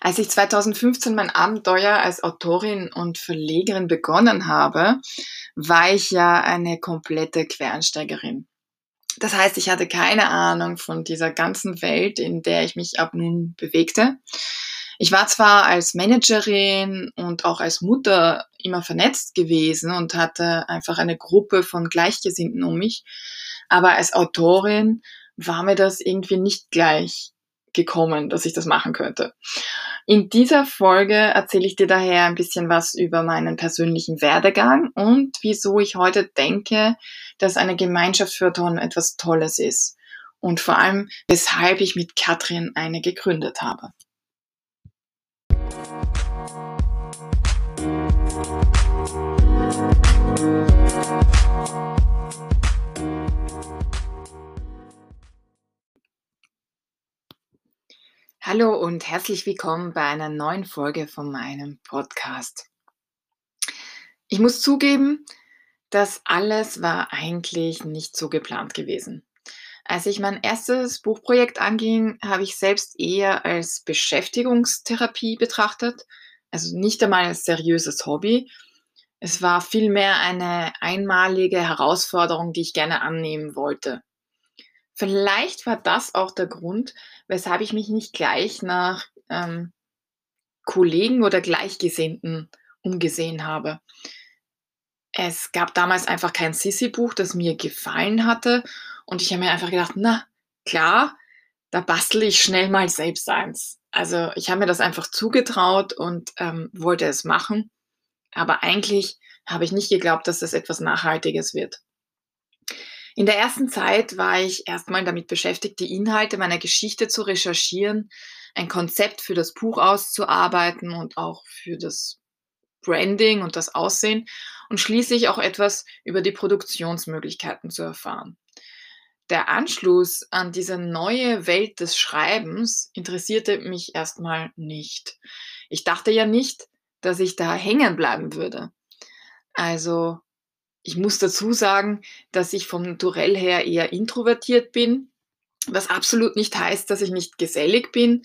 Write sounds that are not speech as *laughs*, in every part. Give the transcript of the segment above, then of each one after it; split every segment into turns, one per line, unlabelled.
Als ich 2015 mein Abenteuer als Autorin und Verlegerin begonnen habe, war ich ja eine komplette Quereinsteigerin. Das heißt, ich hatte keine Ahnung von dieser ganzen Welt, in der ich mich ab nun bewegte. Ich war zwar als Managerin und auch als Mutter immer vernetzt gewesen und hatte einfach eine Gruppe von Gleichgesinnten um mich, aber als Autorin war mir das irgendwie nicht gleich gekommen, dass ich das machen könnte. In dieser Folge erzähle ich dir daher ein bisschen was über meinen persönlichen Werdegang und wieso ich heute denke, dass eine Gemeinschaft für Autoren etwas Tolles ist. Und vor allem, weshalb ich mit Katrin eine gegründet habe. Hallo und herzlich willkommen bei einer neuen Folge von meinem Podcast. Ich muss zugeben, das alles war eigentlich nicht so geplant gewesen. Als ich mein erstes Buchprojekt anging, habe ich selbst eher als Beschäftigungstherapie betrachtet, also nicht einmal als seriöses Hobby. Es war vielmehr eine einmalige Herausforderung, die ich gerne annehmen wollte. Vielleicht war das auch der Grund, weshalb ich mich nicht gleich nach ähm, Kollegen oder Gleichgesinnten umgesehen habe. Es gab damals einfach kein Sissi-Buch, das mir gefallen hatte. Und ich habe mir einfach gedacht, na klar, da bastel ich schnell mal selbst eins. Also ich habe mir das einfach zugetraut und ähm, wollte es machen. Aber eigentlich habe ich nicht geglaubt, dass das etwas Nachhaltiges wird. In der ersten Zeit war ich erstmal damit beschäftigt, die Inhalte meiner Geschichte zu recherchieren, ein Konzept für das Buch auszuarbeiten und auch für das Branding und das Aussehen und schließlich auch etwas über die Produktionsmöglichkeiten zu erfahren. Der Anschluss an diese neue Welt des Schreibens interessierte mich erstmal nicht. Ich dachte ja nicht, dass ich da hängen bleiben würde. Also ich muss dazu sagen, dass ich vom Naturell her eher introvertiert bin, was absolut nicht heißt, dass ich nicht gesellig bin,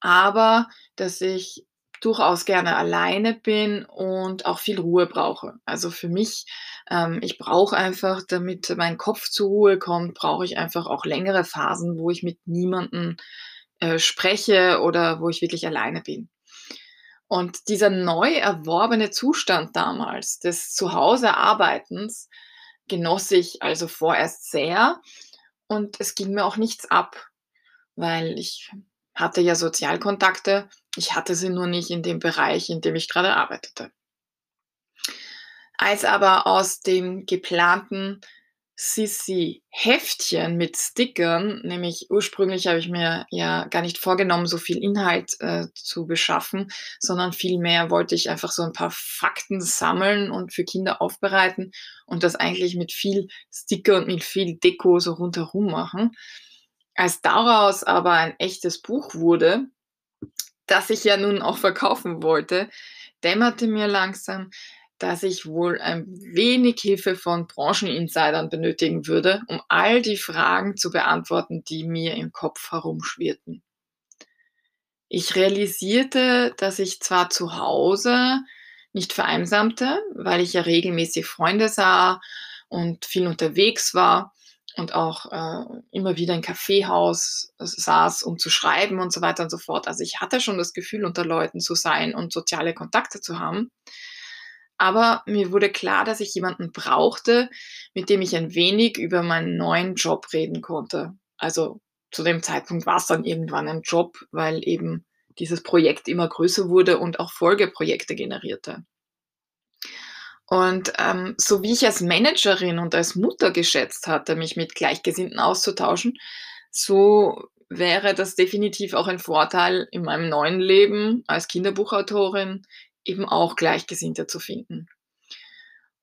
aber dass ich durchaus gerne alleine bin und auch viel Ruhe brauche. Also für mich, ähm, ich brauche einfach, damit mein Kopf zur Ruhe kommt, brauche ich einfach auch längere Phasen, wo ich mit niemandem äh, spreche oder wo ich wirklich alleine bin. Und dieser neu erworbene Zustand damals des Zuhause-Arbeitens genoss ich also vorerst sehr und es ging mir auch nichts ab, weil ich hatte ja Sozialkontakte, ich hatte sie nur nicht in dem Bereich, in dem ich gerade arbeitete. Als aber aus dem geplanten Sissi-Heftchen mit Stickern, nämlich ursprünglich habe ich mir ja gar nicht vorgenommen, so viel Inhalt äh, zu beschaffen, sondern vielmehr wollte ich einfach so ein paar Fakten sammeln und für Kinder aufbereiten und das eigentlich mit viel Sticker und mit viel Deko so rundherum machen. Als daraus aber ein echtes Buch wurde, das ich ja nun auch verkaufen wollte, dämmerte mir langsam, dass ich wohl ein wenig Hilfe von Brancheninsidern benötigen würde, um all die Fragen zu beantworten, die mir im Kopf herumschwirrten. Ich realisierte, dass ich zwar zu Hause nicht vereinsamte, weil ich ja regelmäßig Freunde sah und viel unterwegs war und auch äh, immer wieder im Kaffeehaus saß, um zu schreiben und so weiter und so fort. Also ich hatte schon das Gefühl, unter Leuten zu sein und soziale Kontakte zu haben. Aber mir wurde klar, dass ich jemanden brauchte, mit dem ich ein wenig über meinen neuen Job reden konnte. Also zu dem Zeitpunkt war es dann irgendwann ein Job, weil eben dieses Projekt immer größer wurde und auch Folgeprojekte generierte. Und ähm, so wie ich als Managerin und als Mutter geschätzt hatte, mich mit Gleichgesinnten auszutauschen, so wäre das definitiv auch ein Vorteil in meinem neuen Leben als Kinderbuchautorin, eben auch Gleichgesinnte zu finden.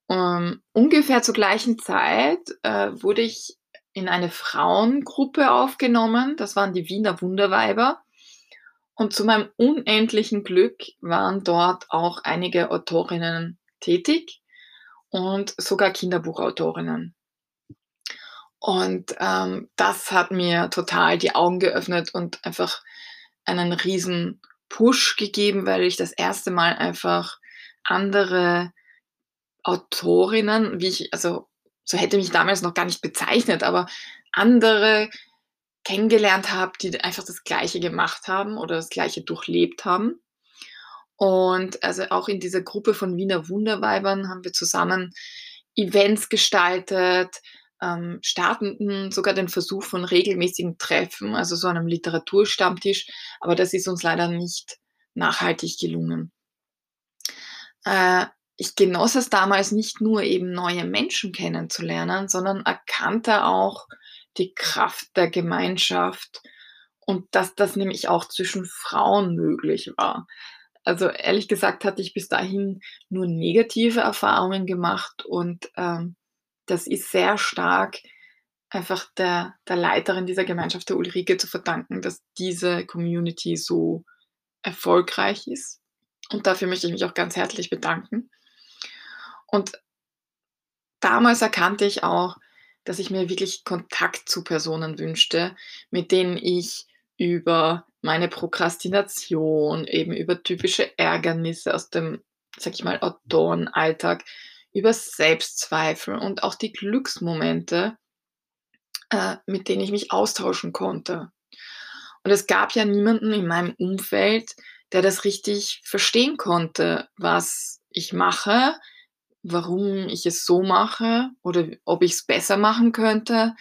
Um, ähm, ungefähr zur gleichen Zeit äh, wurde ich in eine Frauengruppe aufgenommen. Das waren die Wiener Wunderweiber. Und zu meinem unendlichen Glück waren dort auch einige Autorinnen tätig und sogar Kinderbuchautorinnen. Und ähm, das hat mir total die Augen geöffnet und einfach einen riesen Push gegeben, weil ich das erste Mal einfach andere Autorinnen, wie ich, also so hätte mich damals noch gar nicht bezeichnet, aber andere kennengelernt habe, die einfach das Gleiche gemacht haben oder das Gleiche durchlebt haben. Und also auch in dieser Gruppe von Wiener Wunderweibern haben wir zusammen Events gestaltet, ähm, starteten sogar den Versuch von regelmäßigen Treffen, also so einem Literaturstammtisch, aber das ist uns leider nicht nachhaltig gelungen. Äh, ich genoss es damals nicht nur eben neue Menschen kennenzulernen, sondern erkannte auch die Kraft der Gemeinschaft und dass das nämlich auch zwischen Frauen möglich war. Also ehrlich gesagt hatte ich bis dahin nur negative Erfahrungen gemacht und ähm, das ist sehr stark einfach der, der Leiterin dieser Gemeinschaft, der Ulrike, zu verdanken, dass diese Community so erfolgreich ist. Und dafür möchte ich mich auch ganz herzlich bedanken. Und damals erkannte ich auch, dass ich mir wirklich Kontakt zu Personen wünschte, mit denen ich über meine Prokrastination, eben über typische Ärgernisse aus dem, sag ich mal, Autorenalltag, über Selbstzweifel und auch die Glücksmomente, äh, mit denen ich mich austauschen konnte. Und es gab ja niemanden in meinem Umfeld, der das richtig verstehen konnte, was ich mache, warum ich es so mache oder ob ich es besser machen könnte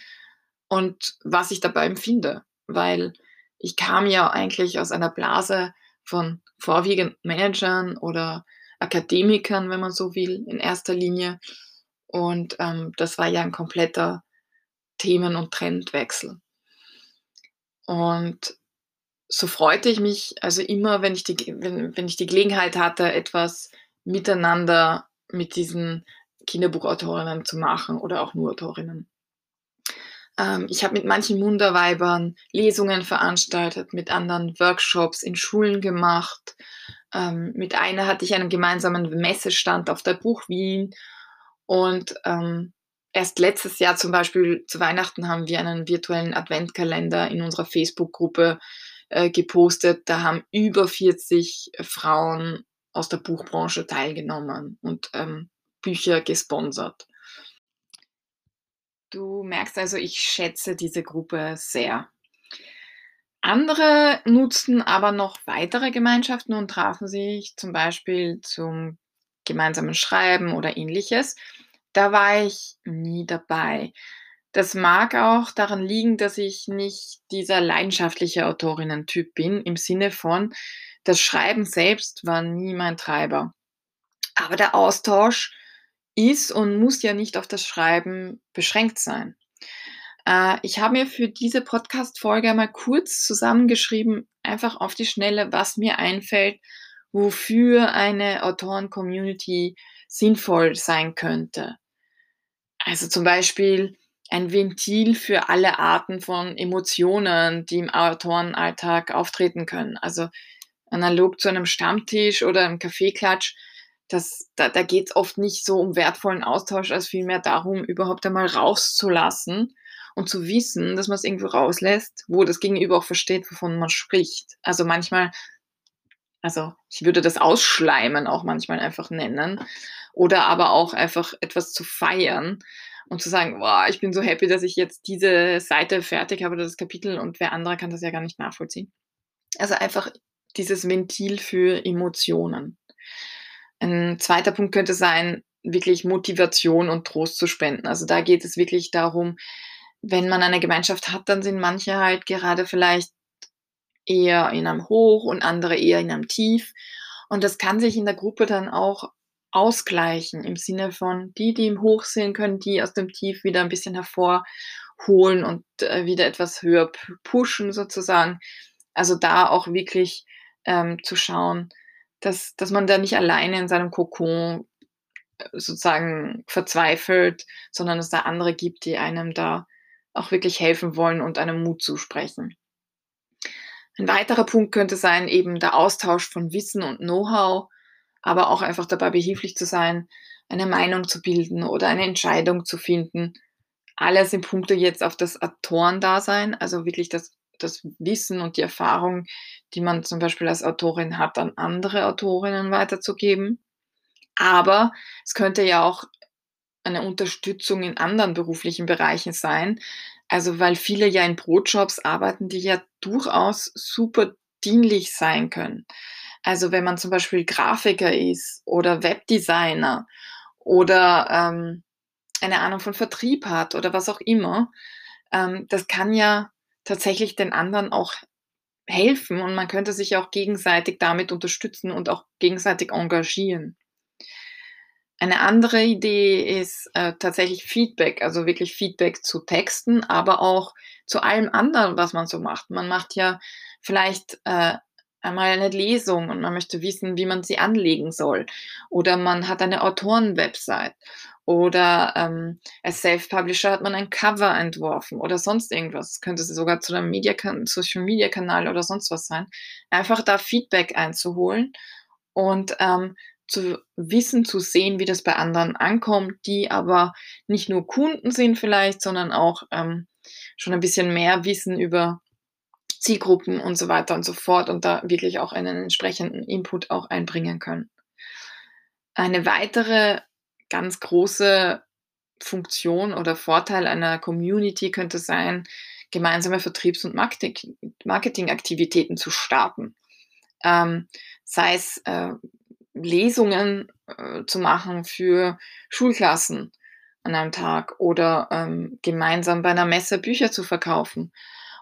und was ich dabei empfinde. Weil ich kam ja eigentlich aus einer Blase von vorwiegend Managern oder Akademikern, wenn man so will, in erster Linie. Und ähm, das war ja ein kompletter Themen- und Trendwechsel. Und so freute ich mich also immer, wenn ich die, wenn, wenn ich die Gelegenheit hatte, etwas miteinander mit diesen Kinderbuchautorinnen zu machen oder auch nur Autorinnen. Ähm, ich habe mit manchen Munderweibern Lesungen veranstaltet, mit anderen Workshops in Schulen gemacht. Ähm, mit einer hatte ich einen gemeinsamen Messestand auf der Buch Wien. Und ähm, erst letztes Jahr zum Beispiel zu Weihnachten haben wir einen virtuellen Adventkalender in unserer Facebook-Gruppe äh, gepostet. Da haben über 40 Frauen aus der Buchbranche teilgenommen und ähm, Bücher gesponsert. Du merkst also, ich schätze diese Gruppe sehr. Andere nutzten aber noch weitere Gemeinschaften und trafen sich zum Beispiel zum gemeinsamen Schreiben oder ähnliches. Da war ich nie dabei. Das mag auch daran liegen, dass ich nicht dieser leidenschaftliche Autorinnen-Typ bin, im Sinne von, das Schreiben selbst war nie mein Treiber. Aber der Austausch ist und muss ja nicht auf das Schreiben beschränkt sein. Äh, ich habe mir für diese Podcast-Folge mal kurz zusammengeschrieben, einfach auf die Schnelle, was mir einfällt, wofür eine Autoren-Community sinnvoll sein könnte. Also zum Beispiel ein Ventil für alle Arten von Emotionen, die im Autorenalltag auftreten können. Also analog zu einem Stammtisch oder einem Kaffeeklatsch, da, da geht es oft nicht so um wertvollen Austausch, als vielmehr darum, überhaupt einmal rauszulassen und zu wissen, dass man es irgendwo rauslässt, wo das Gegenüber auch versteht, wovon man spricht. Also manchmal, also ich würde das Ausschleimen auch manchmal einfach nennen oder aber auch einfach etwas zu feiern und zu sagen, boah, ich bin so happy, dass ich jetzt diese Seite fertig habe, das Kapitel und wer andere kann das ja gar nicht nachvollziehen. Also einfach dieses Ventil für Emotionen. Ein zweiter Punkt könnte sein, wirklich Motivation und Trost zu spenden. Also da geht es wirklich darum, wenn man eine Gemeinschaft hat, dann sind manche halt gerade vielleicht eher in einem Hoch und andere eher in einem Tief. Und das kann sich in der Gruppe dann auch ausgleichen im Sinne von, die, die im Hoch sind, können die aus dem Tief wieder ein bisschen hervorholen und äh, wieder etwas höher pushen sozusagen. Also da auch wirklich ähm, zu schauen, dass, dass man da nicht alleine in seinem Kokon äh, sozusagen verzweifelt, sondern es da andere gibt, die einem da auch wirklich helfen wollen und einem Mut zusprechen. Ein weiterer Punkt könnte sein eben der Austausch von Wissen und Know-how, aber auch einfach dabei behilflich zu sein, eine Meinung zu bilden oder eine Entscheidung zu finden. Alles sind Punkte jetzt auf das Autorendasein, also wirklich das, das Wissen und die Erfahrung, die man zum Beispiel als Autorin hat, an andere Autorinnen weiterzugeben. Aber es könnte ja auch eine Unterstützung in anderen beruflichen Bereichen sein. Also weil viele ja in Brotjobs arbeiten, die ja durchaus super dienlich sein können. Also wenn man zum Beispiel Grafiker ist oder Webdesigner oder ähm, eine Ahnung von Vertrieb hat oder was auch immer, ähm, das kann ja tatsächlich den anderen auch helfen und man könnte sich auch gegenseitig damit unterstützen und auch gegenseitig engagieren. Eine andere Idee ist äh, tatsächlich Feedback, also wirklich Feedback zu Texten, aber auch zu allem anderen, was man so macht. Man macht ja vielleicht äh, einmal eine Lesung und man möchte wissen, wie man sie anlegen soll. Oder man hat eine Autoren-Website. Oder ähm, als Self-Publisher hat man ein Cover entworfen oder sonst irgendwas. Könnte sogar zu einem Media Social Media Kanal oder sonst was sein. Einfach da Feedback einzuholen und ähm, zu wissen, zu sehen, wie das bei anderen ankommt, die aber nicht nur Kunden sind vielleicht, sondern auch ähm, schon ein bisschen mehr wissen über Zielgruppen und so weiter und so fort und da wirklich auch einen entsprechenden Input auch einbringen können. Eine weitere ganz große Funktion oder Vorteil einer Community könnte sein, gemeinsame Vertriebs- und Marketingaktivitäten zu starten. Ähm, sei es äh, Lesungen äh, zu machen für Schulklassen an einem Tag oder ähm, gemeinsam bei einer Messe Bücher zu verkaufen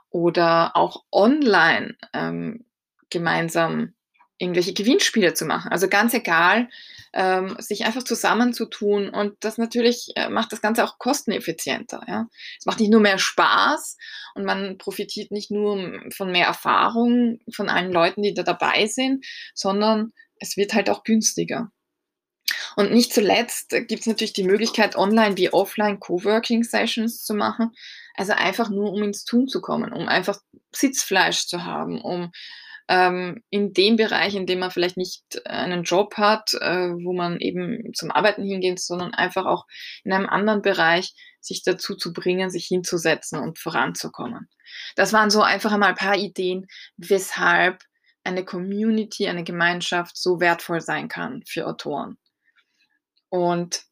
oder auch online ähm, gemeinsam irgendwelche Gewinnspiele zu machen. Also ganz egal, ähm, sich einfach zusammenzutun und das natürlich äh, macht das Ganze auch kosteneffizienter. Ja? Es macht nicht nur mehr Spaß und man profitiert nicht nur von mehr Erfahrung von allen Leuten, die da dabei sind, sondern es wird halt auch günstiger. Und nicht zuletzt gibt es natürlich die Möglichkeit, online wie offline Coworking Sessions zu machen. Also einfach nur, um ins Tun zu kommen, um einfach Sitzfleisch zu haben, um ähm, in dem Bereich, in dem man vielleicht nicht einen Job hat, äh, wo man eben zum Arbeiten hingeht, sondern einfach auch in einem anderen Bereich sich dazu zu bringen, sich hinzusetzen und voranzukommen. Das waren so einfach einmal ein paar Ideen, weshalb eine Community, eine Gemeinschaft so wertvoll sein kann für Autoren. Und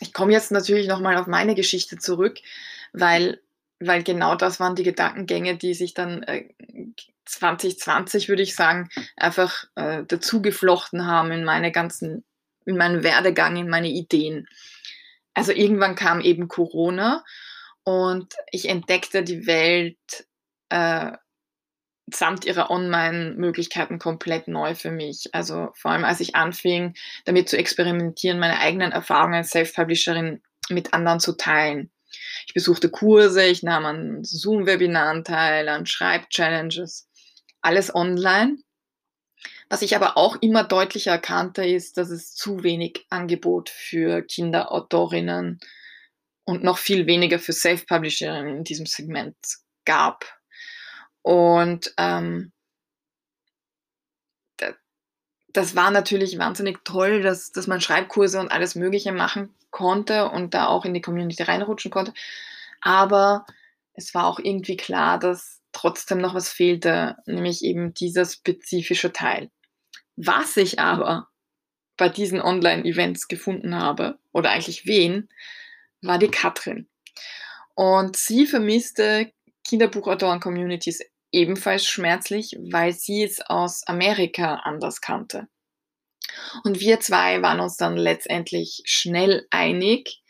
ich komme jetzt natürlich nochmal auf meine Geschichte zurück, weil, weil genau das waren die Gedankengänge, die sich dann äh, 2020, würde ich sagen, einfach äh, dazu geflochten haben in meine ganzen, in meinen Werdegang, in meine Ideen. Also irgendwann kam eben Corona und ich entdeckte die Welt äh, samt ihrer Online-Möglichkeiten komplett neu für mich. Also vor allem, als ich anfing, damit zu experimentieren, meine eigenen Erfahrungen als Self-Publisherin mit anderen zu teilen. Ich besuchte Kurse, ich nahm an Zoom-Webinaren teil, an Schreib-Challenges, alles online. Was ich aber auch immer deutlicher erkannte, ist, dass es zu wenig Angebot für Kinderautorinnen und noch viel weniger für Self-Publisherinnen in diesem Segment gab. Und ähm, das war natürlich wahnsinnig toll, dass, dass man Schreibkurse und alles Mögliche machen konnte und da auch in die Community reinrutschen konnte. Aber es war auch irgendwie klar, dass trotzdem noch was fehlte, nämlich eben dieser spezifische Teil. Was ich aber bei diesen Online-Events gefunden habe, oder eigentlich wen, war die Katrin. Und sie vermisste Kinderbuchautoren-Communities ebenfalls schmerzlich, weil sie es aus Amerika anders kannte. Und wir zwei waren uns dann letztendlich schnell einig,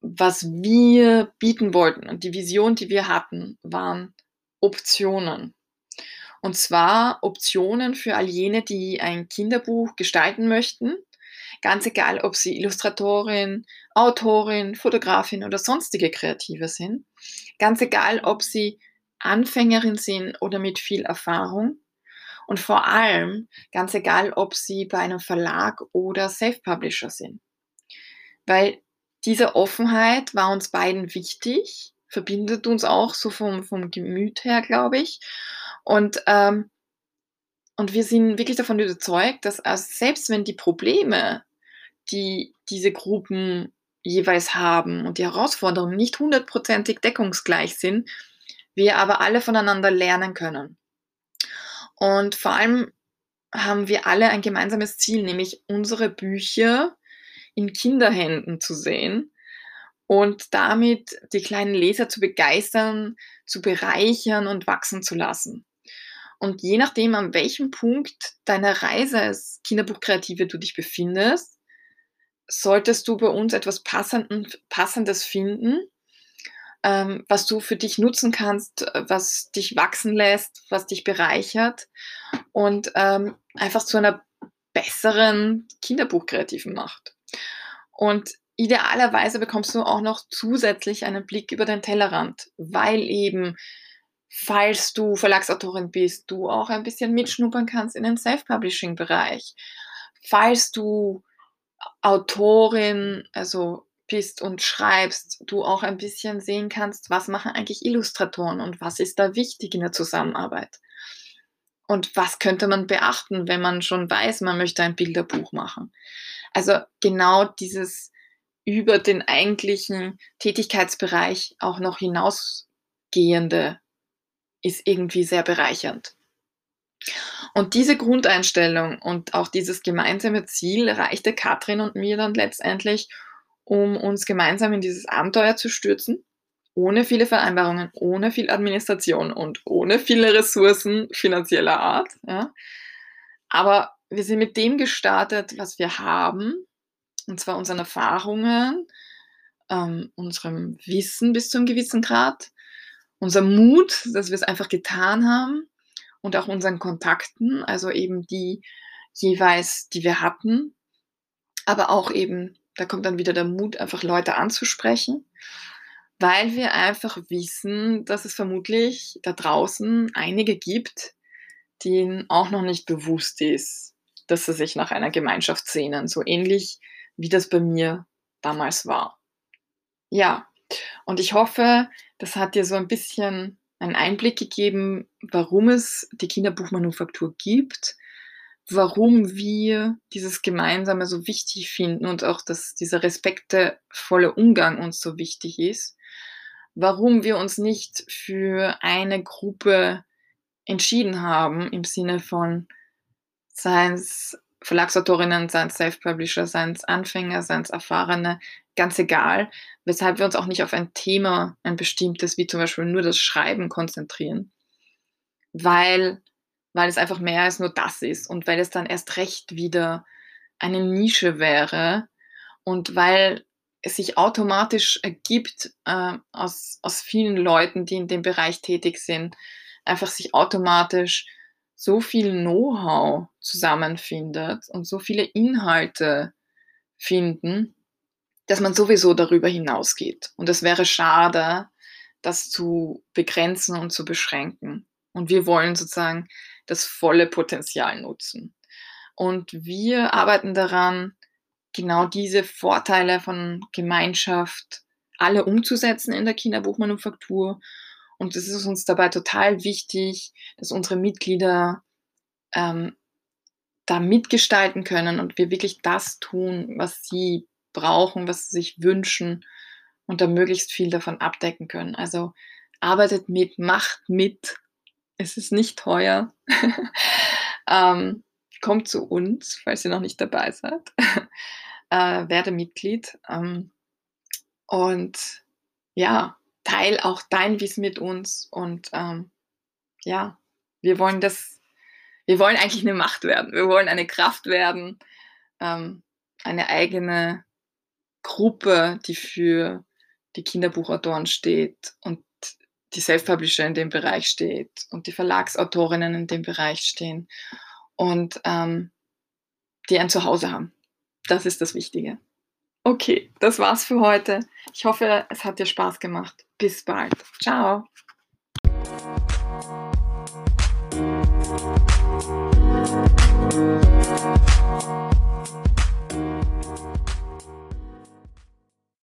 was wir bieten wollten. Und die Vision, die wir hatten, waren Optionen. Und zwar Optionen für all jene, die ein Kinderbuch gestalten möchten. Ganz egal, ob sie Illustratorin, Autorin, Fotografin oder sonstige Kreative sind. Ganz egal, ob sie Anfängerin sind oder mit viel Erfahrung. Und vor allem, ganz egal, ob sie bei einem Verlag oder Self-Publisher sind. Weil diese Offenheit war uns beiden wichtig, verbindet uns auch so vom, vom Gemüt her, glaube ich. Und, ähm, und wir sind wirklich davon überzeugt, dass also selbst wenn die Probleme, die diese Gruppen jeweils haben und die Herausforderungen nicht hundertprozentig deckungsgleich sind, wir aber alle voneinander lernen können. Und vor allem haben wir alle ein gemeinsames Ziel, nämlich unsere Bücher in Kinderhänden zu sehen und damit die kleinen Leser zu begeistern, zu bereichern und wachsen zu lassen. Und je nachdem, an welchem Punkt deiner Reise als Kinderbuchkreative du dich befindest, solltest du bei uns etwas Passendes finden, ähm, was du für dich nutzen kannst, was dich wachsen lässt, was dich bereichert und ähm, einfach zu einer besseren Kinderbuchkreativen macht. Und idealerweise bekommst du auch noch zusätzlich einen Blick über den Tellerrand, weil eben, falls du Verlagsautorin bist, du auch ein bisschen mitschnuppern kannst in den Self-Publishing-Bereich. Falls du Autorin, also bist und schreibst, du auch ein bisschen sehen kannst, was machen eigentlich Illustratoren und was ist da wichtig in der Zusammenarbeit. Und was könnte man beachten, wenn man schon weiß, man möchte ein Bilderbuch machen. Also genau dieses über den eigentlichen Tätigkeitsbereich auch noch hinausgehende ist irgendwie sehr bereichernd. Und diese Grundeinstellung und auch dieses gemeinsame Ziel reichte Katrin und mir dann letztendlich, um uns gemeinsam in dieses Abenteuer zu stürzen, ohne viele Vereinbarungen, ohne viel Administration und ohne viele Ressourcen finanzieller Art. Ja. Aber wir sind mit dem gestartet, was wir haben, und zwar unseren Erfahrungen, ähm, unserem Wissen bis zu einem gewissen Grad, unser Mut, dass wir es einfach getan haben und auch unseren Kontakten, also eben die jeweils, die wir hatten, aber auch eben, da kommt dann wieder der Mut, einfach Leute anzusprechen, weil wir einfach wissen, dass es vermutlich da draußen einige gibt, denen auch noch nicht bewusst ist, dass sie sich nach einer Gemeinschaft sehnen, so ähnlich wie das bei mir damals war. Ja, und ich hoffe, das hat dir so ein bisschen einen Einblick gegeben, warum es die Kinderbuchmanufaktur gibt, warum wir dieses Gemeinsame so wichtig finden und auch, dass dieser respektvolle Umgang uns so wichtig ist, warum wir uns nicht für eine Gruppe entschieden haben im Sinne von seien es Verlagsautorinnen, seien es Self-Publisher, seien es Anfänger, seien es Erfahrene, ganz egal, weshalb wir uns auch nicht auf ein Thema, ein bestimmtes, wie zum Beispiel nur das Schreiben konzentrieren, weil, weil es einfach mehr als nur das ist und weil es dann erst recht wieder eine Nische wäre und weil es sich automatisch ergibt äh, aus, aus vielen Leuten, die in dem Bereich tätig sind, einfach sich automatisch so viel Know-how zusammenfindet und so viele Inhalte finden, dass man sowieso darüber hinausgeht. Und es wäre schade, das zu begrenzen und zu beschränken. Und wir wollen sozusagen das volle Potenzial nutzen. Und wir arbeiten daran, genau diese Vorteile von Gemeinschaft alle umzusetzen in der Kinderbuchmanufaktur und es ist uns dabei total wichtig, dass unsere Mitglieder ähm, da mitgestalten können und wir wirklich das tun, was sie brauchen, was sie sich wünschen und da möglichst viel davon abdecken können. Also arbeitet mit, macht mit. Es ist nicht teuer. *laughs* ähm, kommt zu uns, falls ihr noch nicht dabei seid. *laughs* äh, werde Mitglied. Ähm, und ja, teil auch dein Wissen mit uns und ähm, ja, wir wollen das, wir wollen eigentlich eine Macht werden, wir wollen eine Kraft werden, ähm, eine eigene Gruppe, die für die Kinderbuchautoren steht und die Self-Publisher in dem Bereich steht und die Verlagsautorinnen in dem Bereich stehen und ähm, die ein Zuhause haben. Das ist das Wichtige. Okay, das war's für heute. Ich hoffe, es hat dir Spaß gemacht. Bis bald. Ciao.